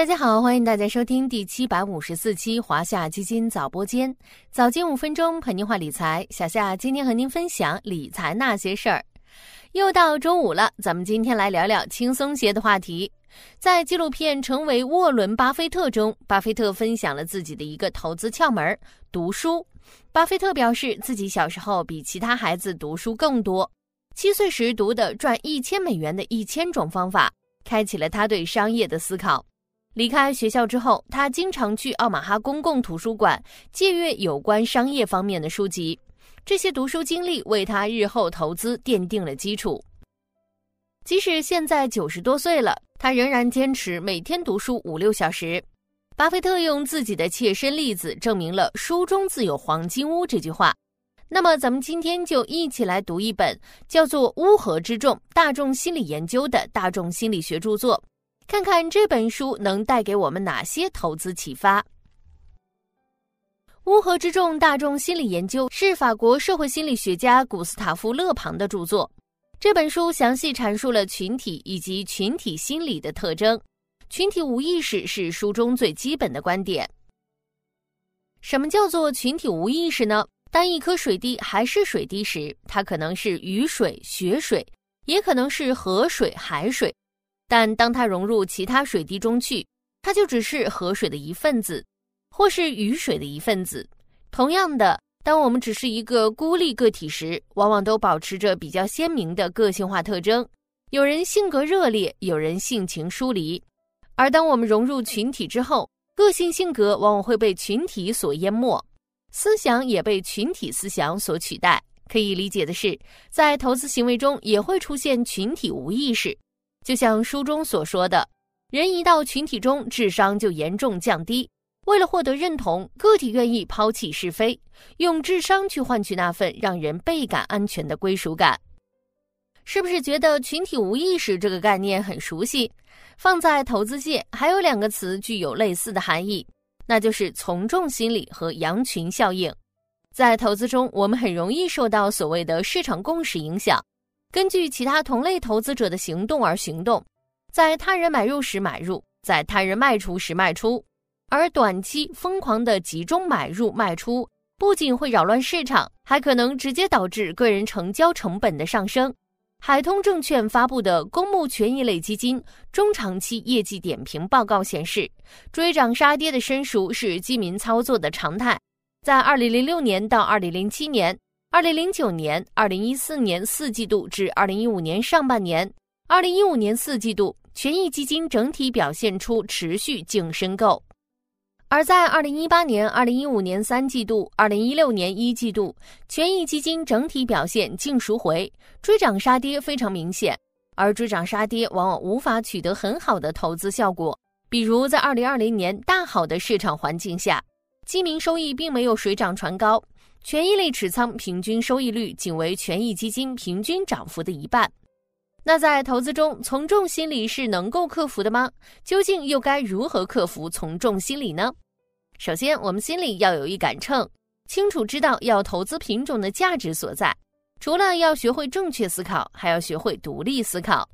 大家好，欢迎大家收听第七百五十四期华夏基金早播间，早间五分钟陪您话理财。小夏今天和您分享理财那些事儿。又到周五了，咱们今天来聊聊轻松些的话题。在纪录片《成为沃伦·巴菲特》中，巴菲特分享了自己的一个投资窍门——读书。巴菲特表示，自己小时候比其他孩子读书更多，七岁时读的赚一千美元的一千种方法，开启了他对商业的思考。离开学校之后，他经常去奥马哈公共图书馆借阅有关商业方面的书籍。这些读书经历为他日后投资奠定了基础。即使现在九十多岁了，他仍然坚持每天读书五六小时。巴菲特用自己的切身例子证明了“书中自有黄金屋”这句话。那么，咱们今天就一起来读一本叫做《乌合之众：大众心理研究》的大众心理学著作。看看这本书能带给我们哪些投资启发？乌合之众大众心理研究是法国社会心理学家古斯塔夫·勒庞的著作。这本书详细阐述了群体以及群体心理的特征。群体无意识是书中最基本的观点。什么叫做群体无意识呢？当一颗水滴还是水滴时，它可能是雨水、雪水，也可能是河水、海水。但当它融入其他水滴中去，它就只是河水的一份子，或是雨水的一份子。同样的，当我们只是一个孤立个体时，往往都保持着比较鲜明的个性化特征。有人性格热烈，有人性情疏离。而当我们融入群体之后，个性性格往往会被群体所淹没，思想也被群体思想所取代。可以理解的是，在投资行为中也会出现群体无意识。就像书中所说的，人一到群体中，智商就严重降低。为了获得认同，个体愿意抛弃是非，用智商去换取那份让人倍感安全的归属感。是不是觉得群体无意识这个概念很熟悉？放在投资界，还有两个词具有类似的含义，那就是从众心理和羊群效应。在投资中，我们很容易受到所谓的市场共识影响。根据其他同类投资者的行动而行动，在他人买入时买入，在他人卖出时卖出，而短期疯狂的集中买入卖出，不仅会扰乱市场，还可能直接导致个人成交成本的上升。海通证券发布的公募权益类基金中长期业绩点评报告显示，追涨杀跌的申赎是基民操作的常态，在二零零六年到二零零七年。二零零九年、二零一四年四季度至二零一五年上半年，二零一五年四季度，权益基金整体表现出持续净申购；而在二零一八年、二零一五年三季度、二零一六年一季度，权益基金整体表现净赎回，追涨杀跌非常明显。而追涨杀跌往往无法取得很好的投资效果，比如在二零二零年大好的市场环境下，基民收益并没有水涨船高。权益类持仓平均收益率仅为权益基金平均涨幅的一半。那在投资中，从众心理是能够克服的吗？究竟又该如何克服从众心理呢？首先，我们心里要有一杆秤，清楚知道要投资品种的价值所在。除了要学会正确思考，还要学会独立思考。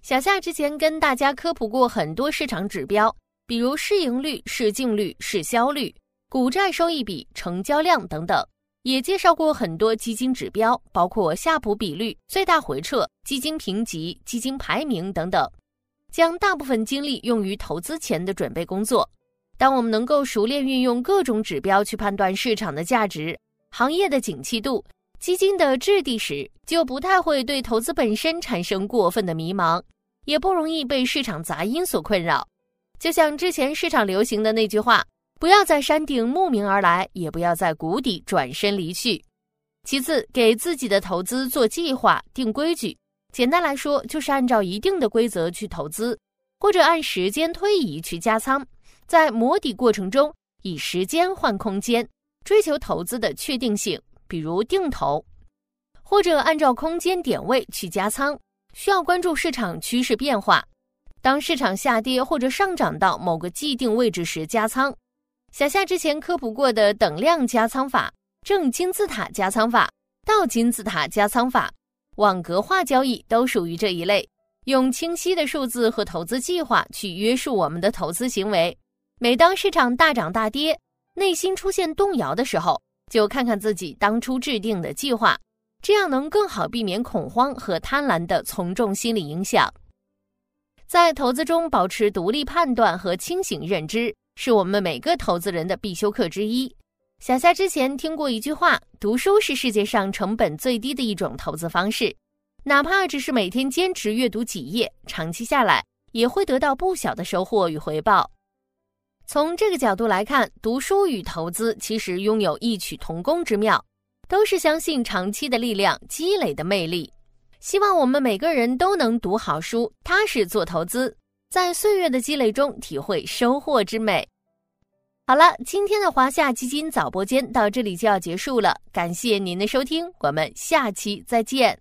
小夏之前跟大家科普过很多市场指标，比如市盈率、市净率、市销率。股债收益比、成交量等等，也介绍过很多基金指标，包括夏普比率、最大回撤、基金评级、基金排名等等。将大部分精力用于投资前的准备工作。当我们能够熟练运用各种指标去判断市场的价值、行业的景气度、基金的质地时，就不太会对投资本身产生过分的迷茫，也不容易被市场杂音所困扰。就像之前市场流行的那句话。不要在山顶慕名而来，也不要在谷底转身离去。其次，给自己的投资做计划、定规矩。简单来说，就是按照一定的规则去投资，或者按时间推移去加仓。在磨底过程中，以时间换空间，追求投资的确定性，比如定投，或者按照空间点位去加仓。需要关注市场趋势变化。当市场下跌或者上涨到某个既定位置时，加仓。小夏之前科普过的等量加仓法、正金字塔加仓法、倒金字塔加仓法、网格化交易都属于这一类。用清晰的数字和投资计划去约束我们的投资行为。每当市场大涨大跌，内心出现动摇的时候，就看看自己当初制定的计划，这样能更好避免恐慌和贪婪的从众心理影响。在投资中保持独立判断和清醒认知，是我们每个投资人的必修课之一。小夏之前听过一句话：“读书是世界上成本最低的一种投资方式，哪怕只是每天坚持阅读几页，长期下来也会得到不小的收获与回报。”从这个角度来看，读书与投资其实拥有异曲同工之妙，都是相信长期的力量、积累的魅力。希望我们每个人都能读好书，踏实做投资，在岁月的积累中体会收获之美。好了，今天的华夏基金早播间到这里就要结束了，感谢您的收听，我们下期再见。